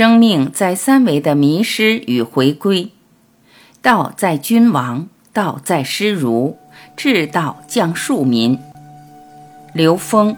生命在三维的迷失与回归，道在君王，道在师儒，至道降庶民。刘峰。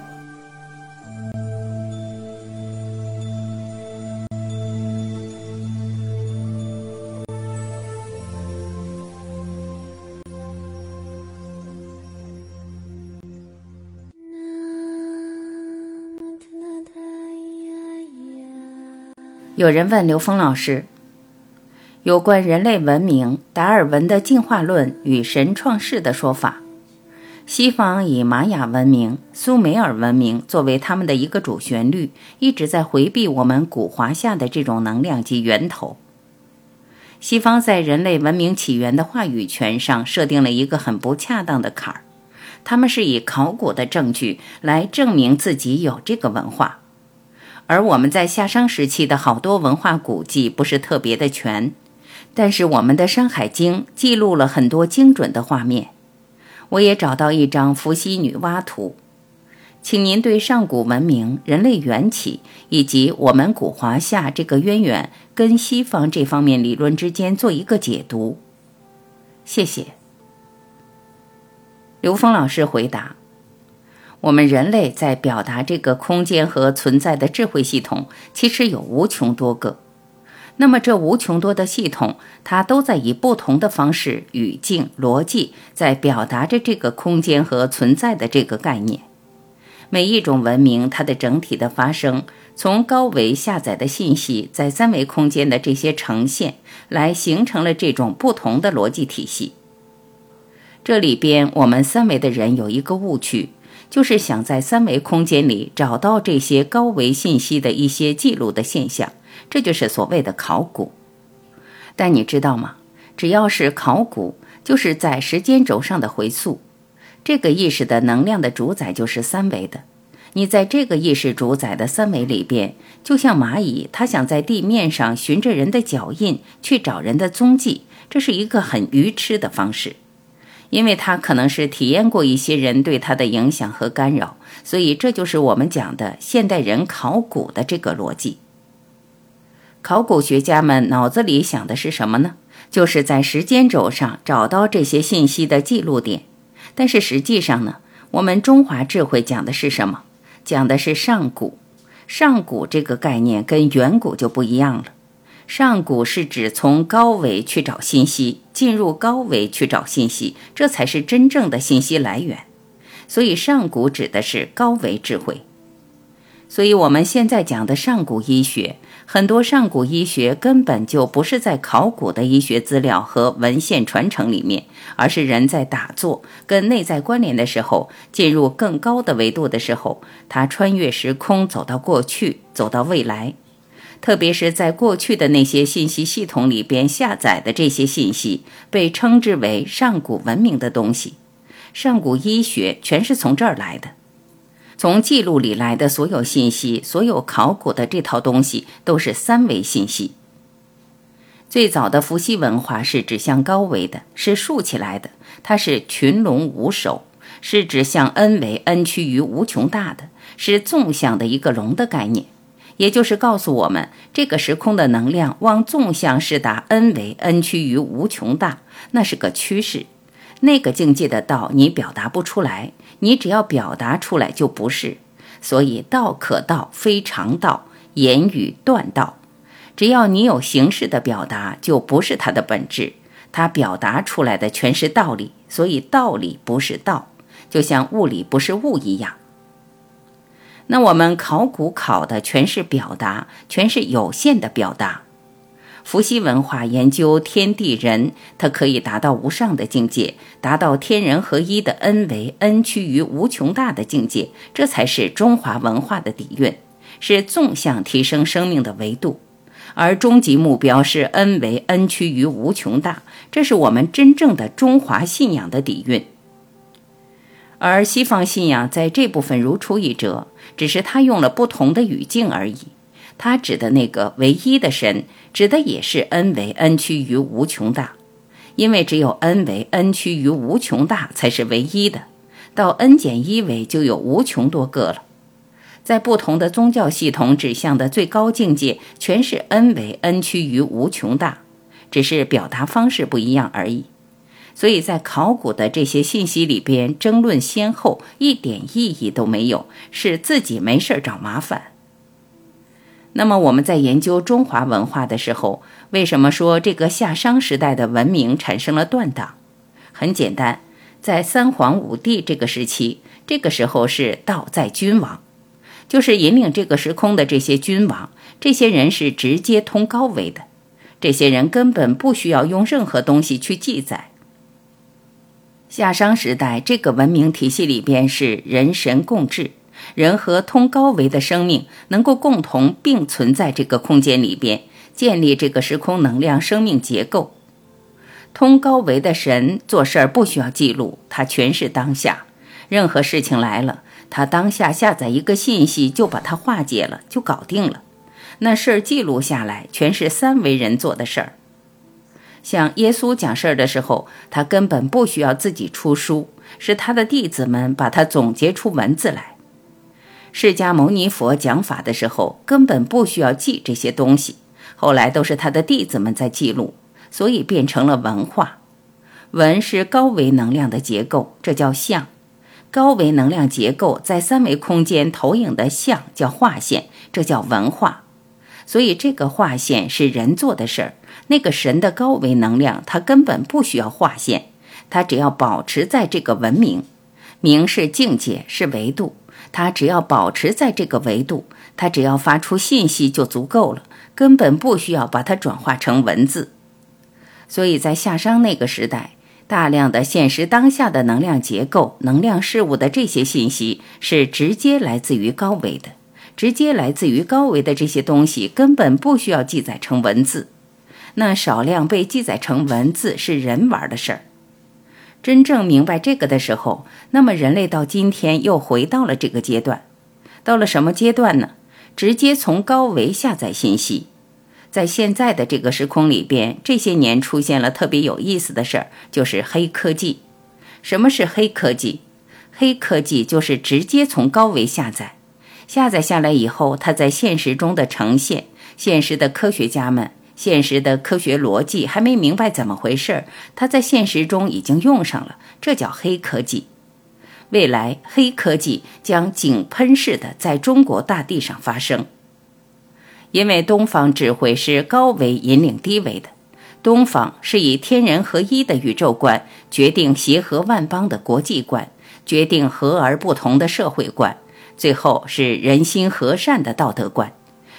有人问刘峰老师，有关人类文明达尔文的进化论与神创世的说法。西方以玛雅文明、苏美尔文明作为他们的一个主旋律，一直在回避我们古华夏的这种能量及源头。西方在人类文明起源的话语权上设定了一个很不恰当的坎儿，他们是以考古的证据来证明自己有这个文化。而我们在夏商时期的好多文化古迹不是特别的全，但是我们的《山海经》记录了很多精准的画面。我也找到一张伏羲女娲图，请您对上古文明、人类缘起以及我们古华夏这个渊源跟西方这方面理论之间做一个解读。谢谢。刘峰老师回答。我们人类在表达这个空间和存在的智慧系统，其实有无穷多个。那么这无穷多的系统，它都在以不同的方式、语境、逻辑，在表达着这个空间和存在的这个概念。每一种文明，它的整体的发生，从高维下载的信息，在三维空间的这些呈现，来形成了这种不同的逻辑体系。这里边，我们三维的人有一个误区。就是想在三维空间里找到这些高维信息的一些记录的现象，这就是所谓的考古。但你知道吗？只要是考古，就是在时间轴上的回溯。这个意识的能量的主宰就是三维的。你在这个意识主宰的三维里边，就像蚂蚁，它想在地面上循着人的脚印去找人的踪迹，这是一个很愚痴的方式。因为他可能是体验过一些人对他的影响和干扰，所以这就是我们讲的现代人考古的这个逻辑。考古学家们脑子里想的是什么呢？就是在时间轴上找到这些信息的记录点。但是实际上呢，我们中华智慧讲的是什么？讲的是上古。上古这个概念跟远古就不一样了。上古是指从高维去找信息，进入高维去找信息，这才是真正的信息来源。所以上古指的是高维智慧。所以我们现在讲的上古医学，很多上古医学根本就不是在考古的医学资料和文献传承里面，而是人在打坐跟内在关联的时候，进入更高的维度的时候，他穿越时空，走到过去，走到未来。特别是在过去的那些信息系统里边下载的这些信息，被称之为上古文明的东西。上古医学全是从这儿来的，从记录里来的所有信息，所有考古的这套东西都是三维信息。最早的伏羲文化是指向高维的，是竖起来的，它是群龙无首，是指向 n 维 n 趋于无穷大的，是纵向的一个龙的概念。也就是告诉我们，这个时空的能量往纵向是达 n 为 n 趋于无穷大，那是个趋势。那个境界的道你表达不出来，你只要表达出来就不是。所以道可道非常道，言语断道。只要你有形式的表达，就不是它的本质。它表达出来的全是道理，所以道理不是道，就像物理不是物一样。那我们考古考的全是表达，全是有限的表达。伏羲文化研究天地人，它可以达到无上的境界，达到天人合一的 n 为 n 趋于无穷大的境界，这才是中华文化的底蕴，是纵向提升生命的维度。而终极目标是 n 为 n 趋于无穷大，这是我们真正的中华信仰的底蕴。而西方信仰在这部分如出一辙，只是他用了不同的语境而已。他指的那个唯一的神，指的也是 n 为 n 趋于无穷大，因为只有 n 为 n 趋于无穷大才是唯一的，到 n 减一维就有无穷多个了。在不同的宗教系统指向的最高境界，全是 n 为 n 趋于无穷大，只是表达方式不一样而已。所以在考古的这些信息里边争论先后，一点意义都没有，是自己没事找麻烦。那么我们在研究中华文化的时候，为什么说这个夏商时代的文明产生了断档？很简单，在三皇五帝这个时期，这个时候是道在君王，就是引领这个时空的这些君王，这些人是直接通高维的，这些人根本不需要用任何东西去记载。夏商时代这个文明体系里边是人神共治。人和通高维的生命能够共同并存在这个空间里边，建立这个时空能量生命结构。通高维的神做事儿不需要记录，他全是当下。任何事情来了，他当下下载一个信息就把它化解了，就搞定了。那事儿记录下来，全是三维人做的事儿。像耶稣讲事儿的时候，他根本不需要自己出书，是他的弟子们把他总结出文字来。释迦牟尼佛讲法的时候，根本不需要记这些东西，后来都是他的弟子们在记录，所以变成了文化。文是高维能量的结构，这叫像；高维能量结构在三维空间投影的像叫画线，这叫文化。所以这个画线是人做的事儿，那个神的高维能量，它根本不需要画线，它只要保持在这个文明，明是境界，是维度。它只要保持在这个维度，它只要发出信息就足够了，根本不需要把它转化成文字。所以在夏商那个时代，大量的现实当下的能量结构、能量事物的这些信息是直接来自于高维的，直接来自于高维的这些东西根本不需要记载成文字。那少量被记载成文字是人玩的事儿。真正明白这个的时候，那么人类到今天又回到了这个阶段，到了什么阶段呢？直接从高维下载信息，在现在的这个时空里边，这些年出现了特别有意思的事儿，就是黑科技。什么是黑科技？黑科技就是直接从高维下载，下载下来以后，它在现实中的呈现，现实的科学家们。现实的科学逻辑还没明白怎么回事儿，它在现实中已经用上了，这叫黑科技。未来黑科技将井喷式的在中国大地上发生，因为东方智慧是高维引领低维的，东方是以天人合一的宇宙观决定协和万邦的国际观，决定和而不同的社会观，最后是人心和善的道德观，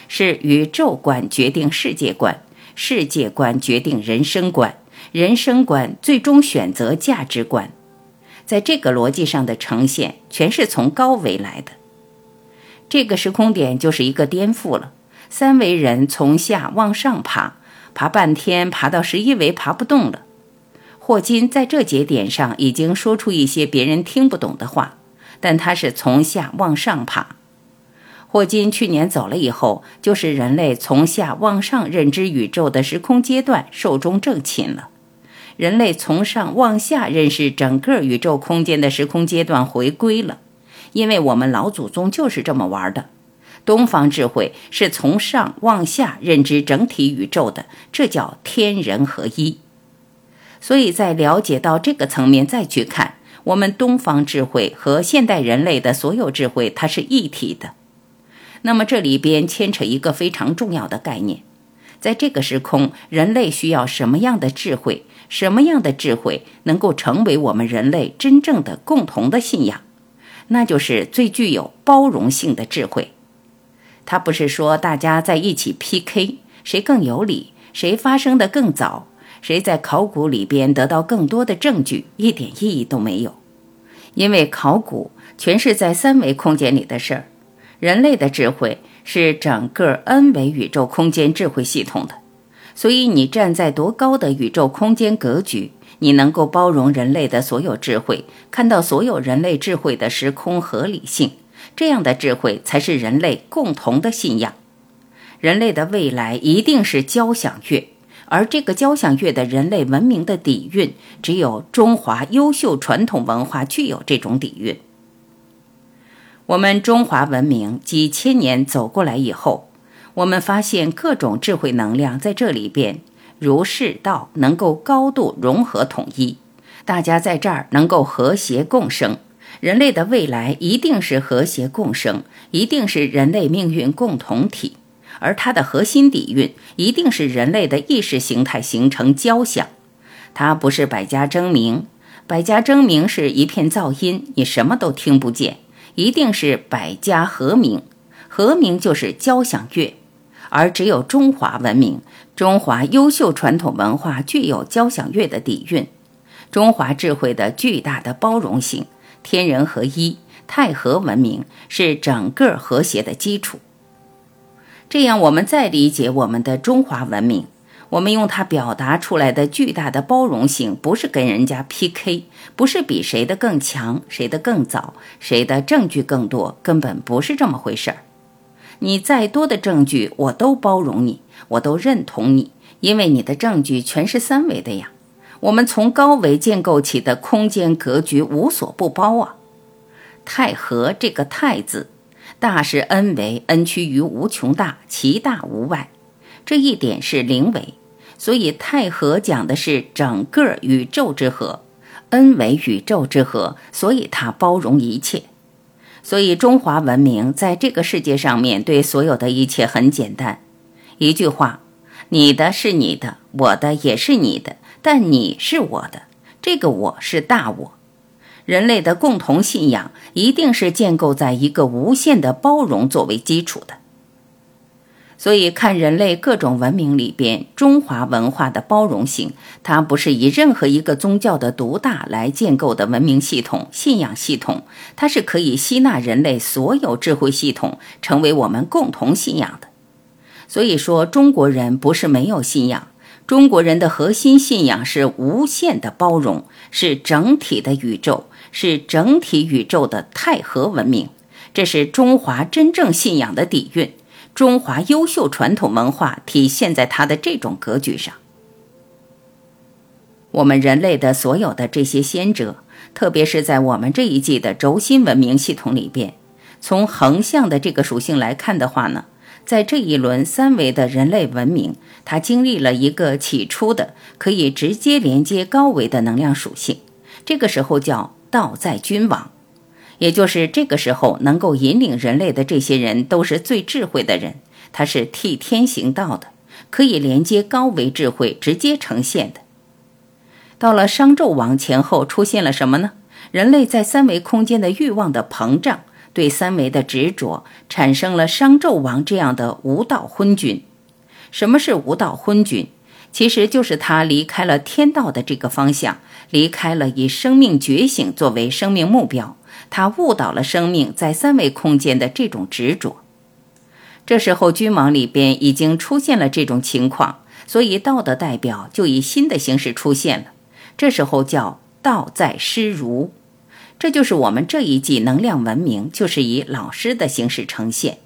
是宇宙观决定世界观。世界观决定人生观，人生观最终选择价值观，在这个逻辑上的呈现，全是从高维来的。这个时空点就是一个颠覆了，三维人从下往上爬，爬半天，爬到十一维爬不动了。霍金在这节点上已经说出一些别人听不懂的话，但他是从下往上爬。霍金去年走了以后，就是人类从下往上认知宇宙的时空阶段寿终正寝了。人类从上往下认识整个宇宙空间的时空阶段回归了，因为我们老祖宗就是这么玩的。东方智慧是从上往下认知整体宇宙的，这叫天人合一。所以在了解到这个层面再去看，我们东方智慧和现代人类的所有智慧，它是一体的。那么这里边牵扯一个非常重要的概念，在这个时空，人类需要什么样的智慧？什么样的智慧能够成为我们人类真正的共同的信仰？那就是最具有包容性的智慧。它不是说大家在一起 PK，谁更有理，谁发生的更早，谁在考古里边得到更多的证据，一点意义都没有。因为考古全是在三维空间里的事儿。人类的智慧是整个 n 维宇宙空间智慧系统的，所以你站在多高的宇宙空间格局，你能够包容人类的所有智慧，看到所有人类智慧的时空合理性，这样的智慧才是人类共同的信仰。人类的未来一定是交响乐，而这个交响乐的人类文明的底蕴，只有中华优秀传统文化具有这种底蕴。我们中华文明几千年走过来以后，我们发现各种智慧能量在这里边，儒释道能够高度融合统一，大家在这儿能够和谐共生。人类的未来一定是和谐共生，一定是人类命运共同体，而它的核心底蕴一定是人类的意识形态形成交响。它不是百家争鸣，百家争鸣是一片噪音，你什么都听不见。一定是百家和鸣，和鸣就是交响乐，而只有中华文明、中华优秀传统文化具有交响乐的底蕴，中华智慧的巨大的包容性，天人合一、太和文明是整个和谐的基础。这样，我们再理解我们的中华文明。我们用它表达出来的巨大的包容性，不是跟人家 PK，不是比谁的更强，谁的更早，谁的证据更多，根本不是这么回事儿。你再多的证据，我都包容你，我都认同你，因为你的证据全是三维的呀。我们从高维建构起的空间格局无所不包啊。太和这个太字，大是 n 维，n 趋于无穷大，其大无外，这一点是零维。所以太和讲的是整个宇宙之和恩为宇宙之和，所以它包容一切。所以中华文明在这个世界上面对所有的一切很简单，一句话：你的是你的，我的也是你的，但你是我的，这个我是大我。人类的共同信仰一定是建构在一个无限的包容作为基础的。所以，看人类各种文明里边，中华文化的包容性，它不是以任何一个宗教的独大来建构的文明系统、信仰系统，它是可以吸纳人类所有智慧系统，成为我们共同信仰的。所以说，中国人不是没有信仰，中国人的核心信仰是无限的包容，是整体的宇宙，是整体宇宙的太和文明，这是中华真正信仰的底蕴。中华优秀传统文化体现在它的这种格局上。我们人类的所有的这些先哲，特别是在我们这一季的轴心文明系统里边，从横向的这个属性来看的话呢，在这一轮三维的人类文明，它经历了一个起初的可以直接连接高维的能量属性，这个时候叫道在君王。也就是这个时候，能够引领人类的这些人都是最智慧的人，他是替天行道的，可以连接高维智慧，直接呈现的。到了商纣王前后，出现了什么呢？人类在三维空间的欲望的膨胀，对三维的执着，产生了商纣王这样的无道昏君。什么是无道昏君？其实就是他离开了天道的这个方向，离开了以生命觉醒作为生命目标。他误导了生命在三维空间的这种执着。这时候，君王里边已经出现了这种情况，所以道的代表就以新的形式出现了。这时候叫道在师儒，这就是我们这一季能量文明，就是以老师的形式呈现。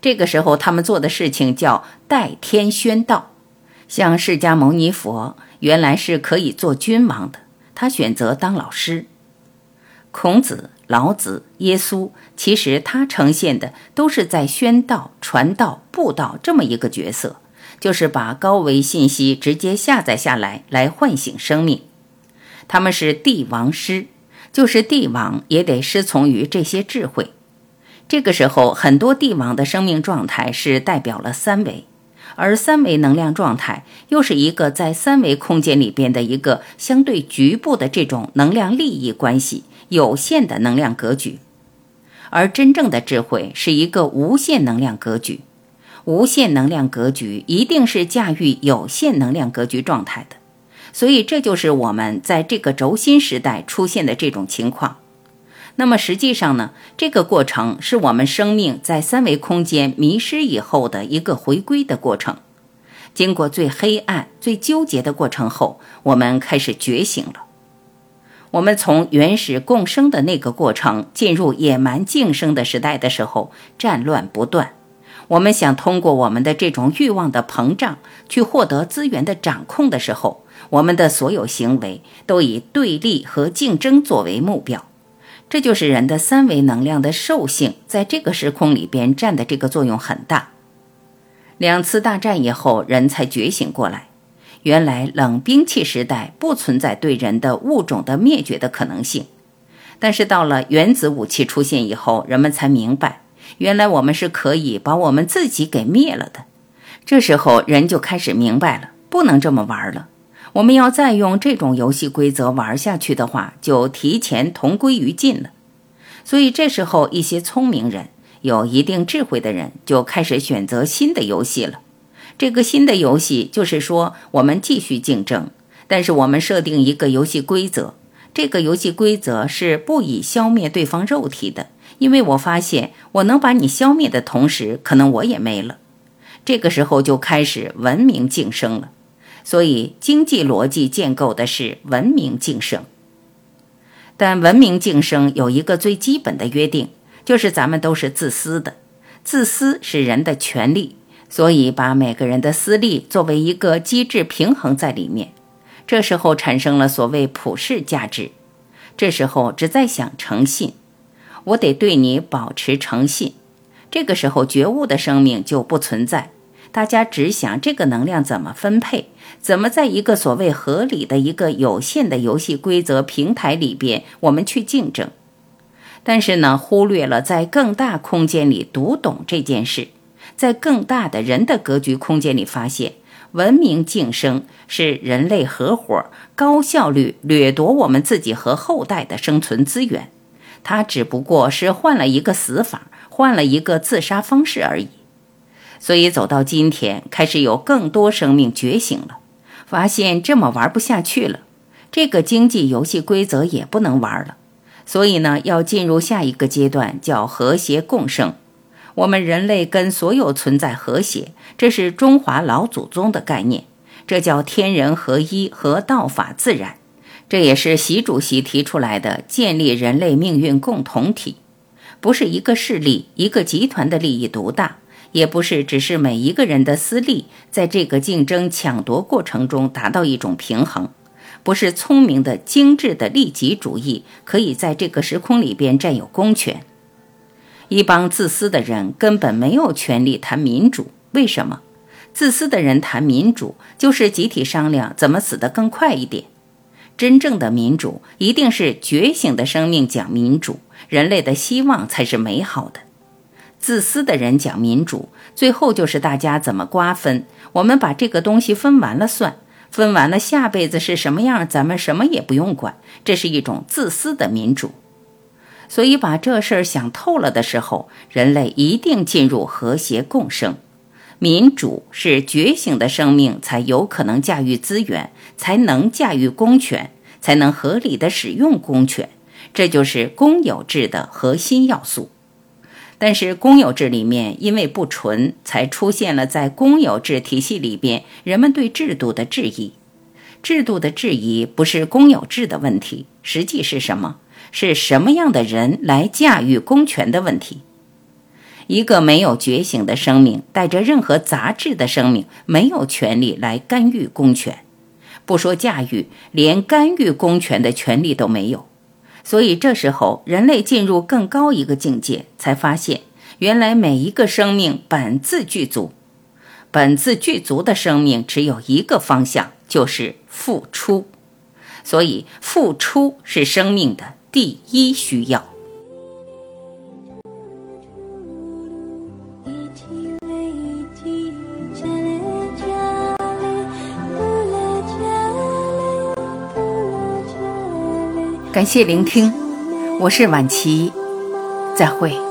这个时候，他们做的事情叫代天宣道。像释迦牟尼佛原来是可以做君王的，他选择当老师。孔子。老子、耶稣，其实他呈现的都是在宣道、传道、布道这么一个角色，就是把高维信息直接下载下来，来唤醒生命。他们是帝王师，就是帝王也得师从于这些智慧。这个时候，很多帝王的生命状态是代表了三维，而三维能量状态又是一个在三维空间里边的一个相对局部的这种能量利益关系。有限的能量格局，而真正的智慧是一个无限能量格局。无限能量格局一定是驾驭有限能量格局状态的，所以这就是我们在这个轴心时代出现的这种情况。那么实际上呢，这个过程是我们生命在三维空间迷失以后的一个回归的过程。经过最黑暗、最纠结的过程后，我们开始觉醒了。我们从原始共生的那个过程进入野蛮竞生的时代的时候，战乱不断。我们想通过我们的这种欲望的膨胀去获得资源的掌控的时候，我们的所有行为都以对立和竞争作为目标。这就是人的三维能量的兽性，在这个时空里边占的这个作用很大。两次大战以后，人才觉醒过来，原来冷兵器时代不存在对人的物种的灭绝的可能性。但是到了原子武器出现以后，人们才明白，原来我们是可以把我们自己给灭了的。这时候，人就开始明白了，不能这么玩了。我们要再用这种游戏规则玩下去的话，就提前同归于尽了。所以这时候，一些聪明人、有一定智慧的人就开始选择新的游戏了。这个新的游戏就是说，我们继续竞争，但是我们设定一个游戏规则。这个游戏规则是不以消灭对方肉体的，因为我发现我能把你消灭的同时，可能我也没了。这个时候就开始文明晋升了。所以，经济逻辑建构的是文明晋升，但文明晋升有一个最基本的约定，就是咱们都是自私的，自私是人的权利，所以把每个人的私利作为一个机制平衡在里面。这时候产生了所谓普世价值，这时候只在想诚信，我得对你保持诚信。这个时候觉悟的生命就不存在。大家只想这个能量怎么分配，怎么在一个所谓合理的一个有限的游戏规则平台里边，我们去竞争。但是呢，忽略了在更大空间里读懂这件事，在更大的人的格局空间里发现，文明晋升是人类合伙高效率掠夺我们自己和后代的生存资源，它只不过是换了一个死法，换了一个自杀方式而已。所以走到今天，开始有更多生命觉醒了，发现这么玩不下去了，这个经济游戏规则也不能玩了。所以呢，要进入下一个阶段，叫和谐共生。我们人类跟所有存在和谐，这是中华老祖宗的概念，这叫天人合一和道法自然。这也是习主席提出来的，建立人类命运共同体，不是一个势力、一个集团的利益独大。也不是只是每一个人的私利，在这个竞争抢夺过程中达到一种平衡，不是聪明的精致的利己主义可以在这个时空里边占有公权。一帮自私的人根本没有权利谈民主。为什么？自私的人谈民主，就是集体商量怎么死得更快一点。真正的民主一定是觉醒的生命讲民主，人类的希望才是美好的。自私的人讲民主，最后就是大家怎么瓜分，我们把这个东西分完了算，分完了下辈子是什么样，咱们什么也不用管，这是一种自私的民主。所以把这事儿想透了的时候，人类一定进入和谐共生。民主是觉醒的生命才有可能驾驭资源，才能驾驭公权，才能合理的使用公权，这就是公有制的核心要素。但是公有制里面因为不纯，才出现了在公有制体系里边人们对制度的质疑。制度的质疑不是公有制的问题，实际是什么？是什么样的人来驾驭公权的问题？一个没有觉醒的生命，带着任何杂质的生命，没有权利来干预公权。不说驾驭，连干预公权的权利都没有。所以这时候，人类进入更高一个境界，才发现原来每一个生命本自具足，本自具足的生命只有一个方向，就是付出。所以，付出是生命的第一需要。感谢聆听，我是晚琪，再会。